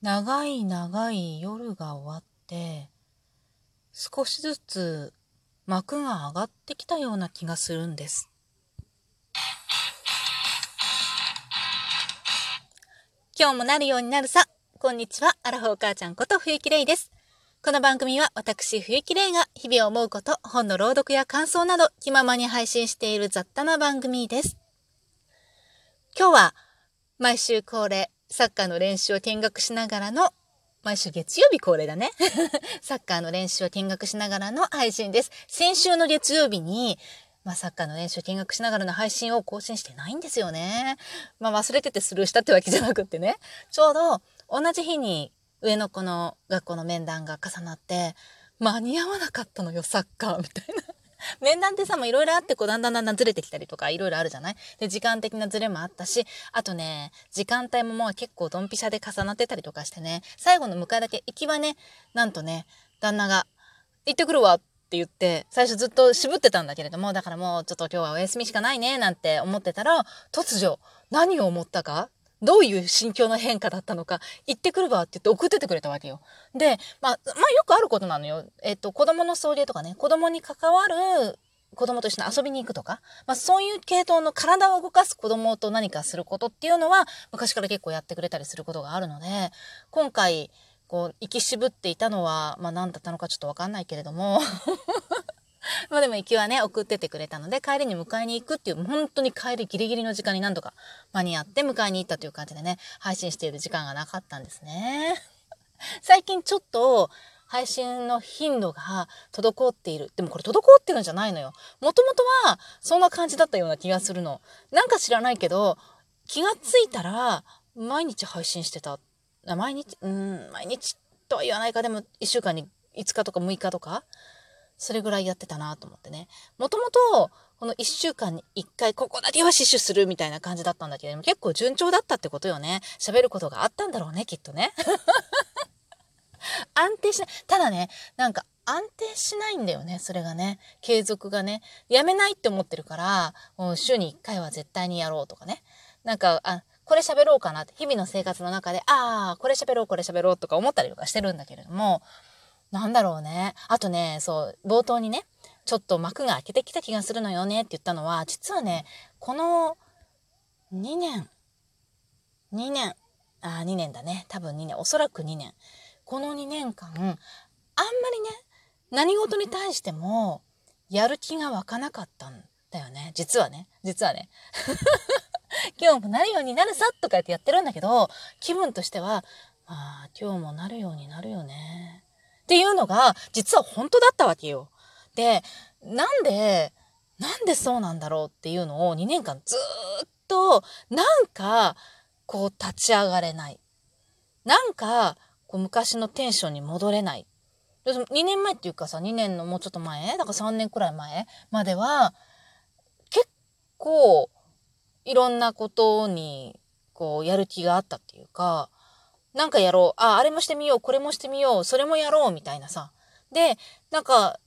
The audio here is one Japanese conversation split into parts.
長い長い夜が終わって少しずつ幕が上がってきたような気がするんです。今日もなるようになるさ。こんにちは。アラフォー母ちゃんこと冬木玲です。この番組は私冬木玲が日々思うこと、本の朗読や感想など気ままに配信している雑多な番組です。今日は毎週恒例サッカーの練習を見学しながらの、毎週月曜日恒例だね。サッカーの練習を見学しながらの配信です。先週の月曜日に、まあ、サッカーの練習を見学しながらの配信を更新してないんですよね。まあ、忘れててスルーしたってわけじゃなくってね。ちょうど同じ日に上の子の学校の面談が重なって、間に合わなかったのよ、サッカーみたいな。面談ってさ、もいろいろあってこうだんだんだんだんずれてきたりとかいろいろあるじゃない？で、時間的なずれもあったし、あとね、時間帯ももう結構ドンピシャで重なってたりとかしてね、最後の迎えだけ行きはね、なんとね、旦那が、行ってくるわって言って、最初ずっと渋ってたんだけれども、だからもうちょっと今日はお休みしかないね、なんて思ってたら、突如、何を思ったか？どういう心境の変化だったのか、行ってくるわって言って送っててくれたわけよ。で、まあ、まあよくあることなのよ。えっと、子供の送迎とかね、子供に関わる子供と一緒に遊びに行くとか、まあそういう系統の体を動かす子供と何かすることっていうのは、昔から結構やってくれたりすることがあるので、今回、こう、行き渋っていたのは、まあ何だったのかちょっとわかんないけれども まあでも行きはね、送っててくれたので、帰りに迎えに行くっていう、本当に帰りギリギリの時間に何度か間に合って迎えに行ったという感じでね、配信している時間がなかったんですね。最近ちょっと、配信の頻度が滞っている。でもこれ滞ってるんじゃないのよ。もともとはそんな感じだったような気がするの。なんか知らないけど、気がついたら毎日配信してた。毎日、うん、毎日とは言わないか。でも1週間に5日とか6日とかそれぐらいやってたなと思ってね。もともと、この1週間に1回ここだけは死守するみたいな感じだったんだけれども、結構順調だったってことよね。喋ることがあったんだろうね、きっとね。安定しない。ただね、なんか安定しないんだよね、それがね。継続がね。やめないって思ってるから、もう週に1回は絶対にやろうとかね。なんか、あ、これ喋ろうかなって、日々の生活の中で、ああ、これ喋ろう、これ喋ろうとか思ったりとかしてるんだけれども、なんだろうね。あとね、そう、冒頭にね、ちょっと幕が開けてきた気がするのよねって言ったのは、実はね、この2年、2年、あ、2年だね。多分2年、おそらく2年。この2年間、あんまりね、何事に対しても、やる気が湧かなかったんだよね。実はね。実はね。今日もなるようになるさとか言ってやってるんだけど、気分としては、ああ、今日もなるようになるよね。っていうのが、実は本当だったわけよ。で、なんで、なんでそうなんだろうっていうのを2年間ずっと、なんか、こう立ち上がれない。なんか、こう昔のテンションに戻れない。2年前っていうかさ、2年のもうちょっと前だから3年くらい前までは、結構、いろんなことに、こう、やる気があったっていうか、なんかやろう。あ、あれもしてみよう。これもしてみよう。それもやろう。みたいなさ。で、なんか、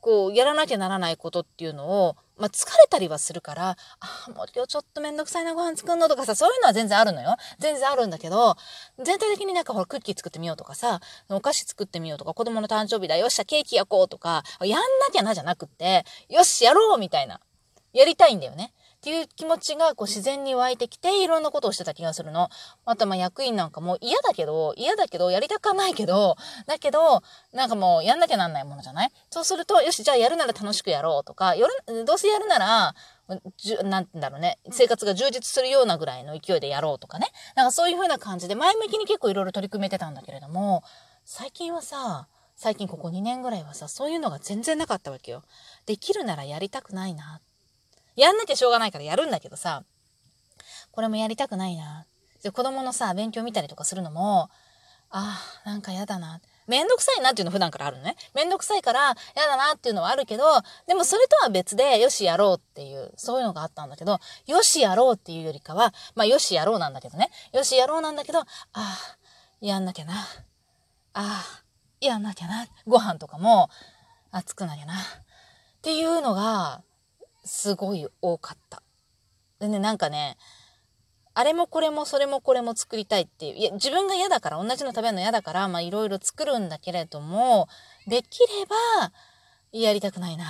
こう、やらなきゃならないことっていうのを、まあ、疲れたりはするから、あ、もう今日ちょっとめんどくさいなご飯作るのとかさ、そういうのは全然あるのよ。全然あるんだけど、全体的になんかほら、クッキー作ってみようとかさ、お菓子作ってみようとか、子供の誕生日だ。よっしゃ、ケーキ焼こうとか、やんなきゃなじゃなくって、よし、やろうみたいな。やりたいんだよね。っていう気持ちがこう自然に湧いてきて、いろんなことをしてた気がするの。あとまあ役員なんかも嫌だけど、嫌だけど、やりたくはないけど、だけど、なんかもうやんなきゃなんないものじゃない？そうすると、よし、じゃあやるなら楽しくやろうとか、よる、どうせやるなら、じゅ、なんだろうね、生活が充実するようなぐらいの勢いでやろうとかね。なんかそういう風な感じで前向きに結構いろいろ取り組めてたんだけれども、最近はさ、最近ここ2年ぐらいはさ、そういうのが全然なかったわけよ。できるならやりたくないなやんなきゃしょうがないからやるんだけどさ、これもやりたくないな。で子供のさ、勉強見たりとかするのも、ああ、なんかやだな。めんどくさいなっていうの普段からあるのね。めんどくさいからやだなっていうのはあるけど、でもそれとは別で、よしやろうっていう、そういうのがあったんだけど、よしやろうっていうよりかは、まあよしやろうなんだけどね。よしやろうなんだけど、ああ、やんなきゃな。ああ、やんなきゃな。ご飯とかも、熱くなきゃな。っていうのが、すごい多かった。でね、なんかね、あれもこれもそれもこれも作りたいっていう。いや、自分が嫌だから、同じの食べるの嫌だから、まあいろいろ作るんだけれども、できれば、やりたくないな。っ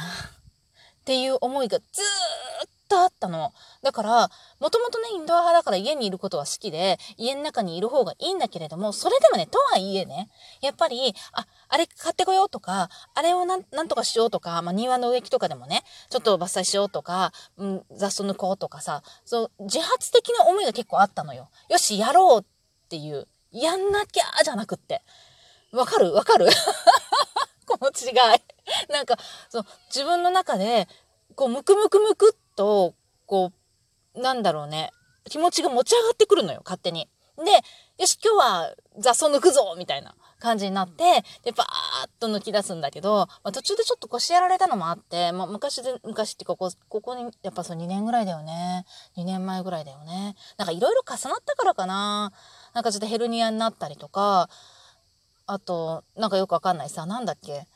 ていう思いがずーっとあったの。だから、もともとね、インドア派だから家にいることは好きで、家の中にいる方がいいんだけれども、それでもね、とはいえね、やっぱり、あ、あれ買ってこようとか、あれをなん、なんとかしようとか、まあ、庭の植木とかでもね、ちょっと伐採しようとか、うん、雑草抜こうとかさ、そう、自発的な思いが結構あったのよ。よし、やろうっていう、やんなきゃじゃなくって。わかる？わかる？この違い。なんか、そう、自分の中で、こう、ムクムクムクっと、こう、なんだろうね、気持ちが持ち上がってくるのよ、勝手に。で、よし、今日は雑草抜くぞみたいな感じになって、で、バーッと抜き出すんだけど、まあ、途中でちょっと腰やられたのもあって、まあ、昔で、昔ってここ、ここに、やっぱそう2年ぐらいだよね。2年前ぐらいだよね。なんかいろいろ重なったからかな。なんかちょっとヘルニアになったりとか、あと、なんかよくわかんないさ、なんだっけ？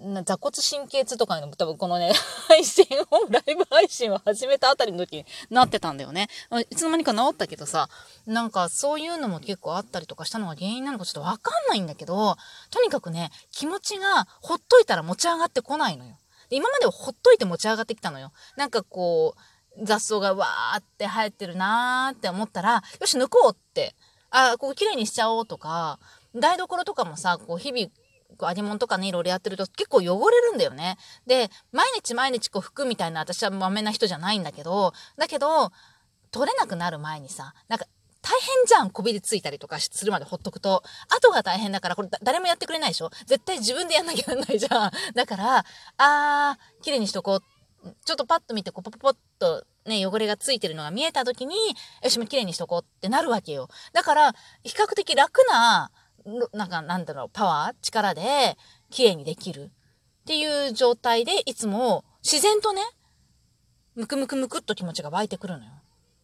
な座骨神経痛とかの多分このね、配信を、ライブ配信を始めたあたりの時になってたんだよね。いつの間にか治ったけどさ、なんかそういうのも結構あったりとかしたのが原因なのかちょっとわかんないんだけど、とにかくね、気持ちがほっといたら持ち上がってこないのよ。で今まではほっといて持ち上がってきたのよ。なんかこう、雑草がわーって生えてるなーって思ったら、よし抜こうって、あ、ここ綺麗にしちゃおうとか、台所とかもさ、こう日々こう、アニモンとかね、いろいろやってると結構汚れるんだよね。で、毎日毎日こう服みたいな私はまめな人じゃないんだけど、だけど、取れなくなる前にさ、なんか、大変じゃん、こびりついたりとかするまでほっとくと。後が大変だから、これ誰もやってくれないでしょ？絶対自分でやんなきゃならないじゃん。だから、あー、綺麗にしとこう。ちょっとパッと見て、こう、ポポポッとね、汚れがついてるのが見えた時に、よし、もう綺麗にしとこうってなるわけよ。だから、比較的楽ななんかなんだろう、パワー？力で綺麗にできる？っていう状態でいつも自然とね、ムクムクムクっと気持ちが湧いてくるのよ。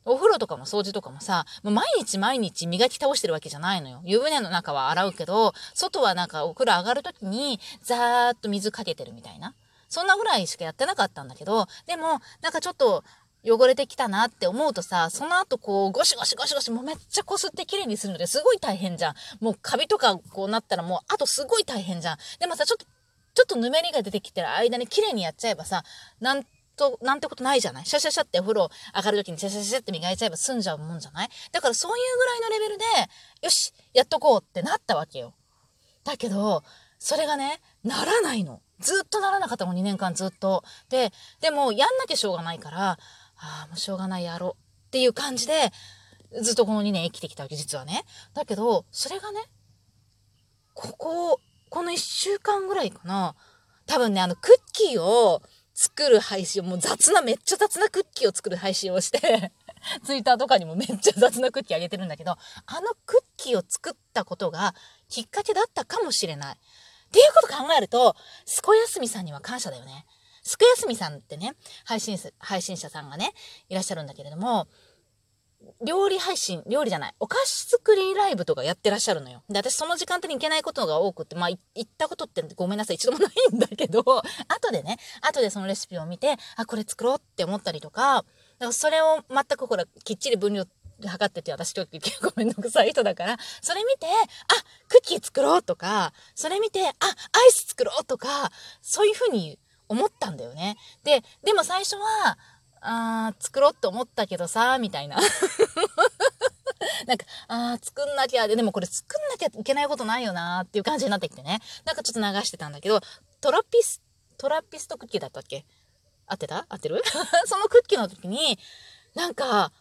お風呂とかも掃除とかもさ、もう毎日毎日磨き倒してるわけじゃないのよ。湯船の中は洗うけど、外はなんかお風呂上がるときにザーッと水かけてるみたいな。そんなぐらいしかやってなかったんだけど、でも、なんかちょっと汚れてきたなって思うとさ、その後こう、ゴシゴシゴシゴシ、もうめっちゃこすって綺麗にするのですごい大変じゃん。もうカビとかこうなったらもう、あとすごい大変じゃん。でもさ、ちょっと、ちょっとぬめりが出てきてる間に綺麗にやっちゃえばさ、なんと、なんてことないじゃないシャシャシャってお風呂上がる時にシャシャシャって磨いちゃえば済んじゃうもんじゃない？だからそういうぐらいのレベルで、よし、やっとこうってなったわけよ。だけど、それがね、ならないの。ずっとならなかったもん、2年間ずっと。で、でも、やんなきゃしょうがないから、ああ、もうしょうがないやろっていう感じで、ずっとこの2年生きてきたわけ、実はね。だけど、それがね、ここ、この1週間ぐらいかな。多分ね、あの、クッキーを作る配信、もう雑な、めっちゃ雑なクッキーを作る配信をして ツイッターとかにもめっちゃ雑なクッキーあげてるんだけど、あのクッキーを作ったことがきっかけだったかもしれない。っていうこと考えると、すこやすみさんには感謝だよね。すくやすみさんってね、配信配信者さんがね、いらっしゃるんだけれども、料理配信、料理じゃない、お菓子作りライブとかやってらっしゃるのよ。で、私その時間帯に行けないことが多くって、まあ、行ったことってごめんなさい、一度もないんだけど、後でね、後でそのレシピを見て、あ、これ作ろうって思ったりとか、だからそれを全くほら、きっちり分量測ってて、私結構めんどくさい人だから、それ見て、あ、クッキー作ろうとか、それ見て、あ、アイス作ろうとか、そういうふうに思ったんだよね。で、でも最初は、あー、作ろうって思ったけどさ、みたいな。なんか、あー、作んなきゃで、でもこれ作んなきゃいけないことないよなーっていう感じになってきてね。なんかちょっと流してたんだけど、トラピス、トラピストクッキーだったっけ？合ってた？合ってる？そのクッキーの時に、なんか、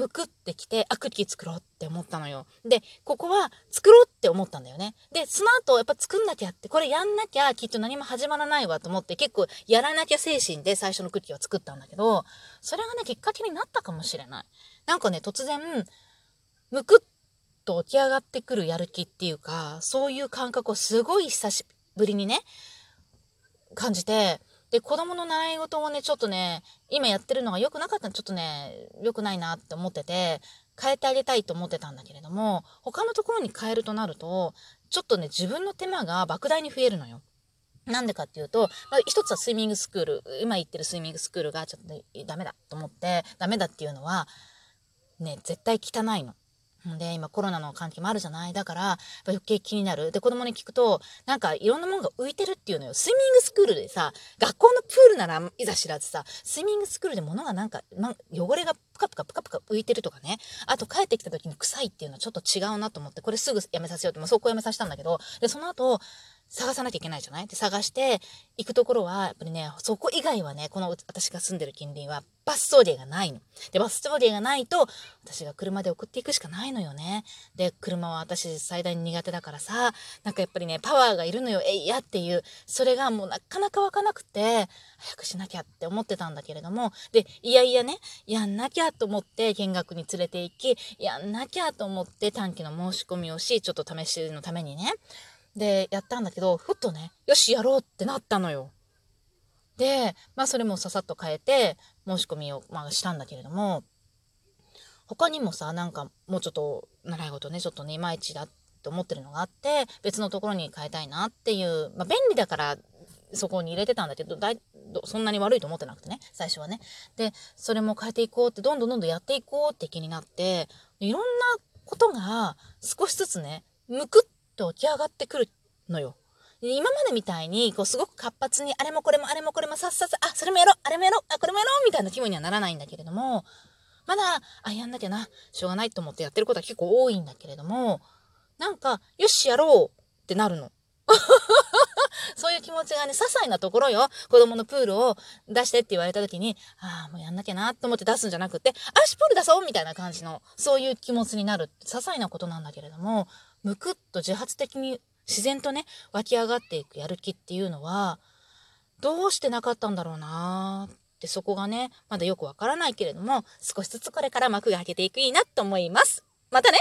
むくってきて、あ、クッキー作ろうって思ったのよ。で、ここは作ろうって思ったんだよね。で、その後やっぱ作んなきゃって、これやんなきゃきっと何も始まらないわと思って結構やらなきゃ精神で最初のクッキーを作ったんだけど、それがね、きっかけになったかもしれない。なんかね、突然、むくっと起き上がってくるやる気っていうか、そういう感覚をすごい久しぶりにね、感じて、で、子供の習い事をね、ちょっとね、今やってるのが良くなかったらちょっとね、良くないなって思ってて、変えてあげたいと思ってたんだけれども、他のところに変えるとなると、ちょっとね、自分の手間が莫大に増えるのよ。なんでかっていうと、まあ、一つはスイミングスクール、今言ってるスイミングスクールがちょっと、ね、ダメだと思って、ダメだっていうのは、ね、絶対汚いの。で、今コロナの関係もあるじゃない？だから、余計気になる。で、子供に聞くと、なんかいろんなものが浮いてるっていうのよ。スイミングスクールでさ、学校のプールならいざ知らずさ、スイミングスクールで物がなんか、ま、汚れがプカプカプカプカ浮いてるとかね。あと帰ってきた時に臭いっていうのはちょっと違うなと思って、これすぐやめさせようって、まあ、そこやめさせたんだけど、で、その後、探さなきゃいけないじゃない？で、探して行くところは、やっぱりね、そこ以外はね、この私が住んでる近隣はバストーリーがないの。で、バストーリーがないと、私が車で送っていくしかないのよね。で、車は私最大に苦手だからさ、なんかやっぱりね、パワーがいるのよ、えいやっていう、それがもうなかなか湧かなくて、早くしなきゃって思ってたんだけれども、で、いやいやね、やんなきゃと思って見学に連れて行き、やんなきゃと思って短期の申し込みをし、ちょっと試しのためにね、で、やったんだけど、ふっとね、よし、やろうってなったのよ。で、まあそれもささっと変えて、申し込みを、まあ、したんだけれども、他にもさ、なんかもうちょっと習い事ね、ちょっとね、いまいちだって思ってるのがあって、別のところに変えたいなっていう、まあ便利だからそこに入れてたんだけど、だいそんなに悪いと思ってなくてね、最初はね。で、それも変えていこうって、どんどんどんどんやっていこうって気になって、いろんなことが少しずつね、むくっと起き上がってくるのよ。今までみたいに、こう、すごく活発に、あれもこれもあれもこれもさっさっさ、あ、それもやろう、あれもやろう、あ、これもやろう、みたいな気分にはならないんだけれども、まだ、あ、やんなきゃな、しょうがないと思ってやってることは結構多いんだけれども、なんか、よし、やろうってなるの。そういう気持ちがね、些細なところよ。子供のプールを出してって言われた時に、ああ、もうやんなきゃなと思って出すんじゃなくて、あし、プール出そうみたいな感じの、そういう気持ちになる。些細なことなんだけれども、むくっと自発的に自然とね、湧き上がっていくやる気っていうのは、どうしてなかったんだろうなってそこがね、まだよくわからないけれども、少しずつこれから幕が開けていくいいなと思います。またね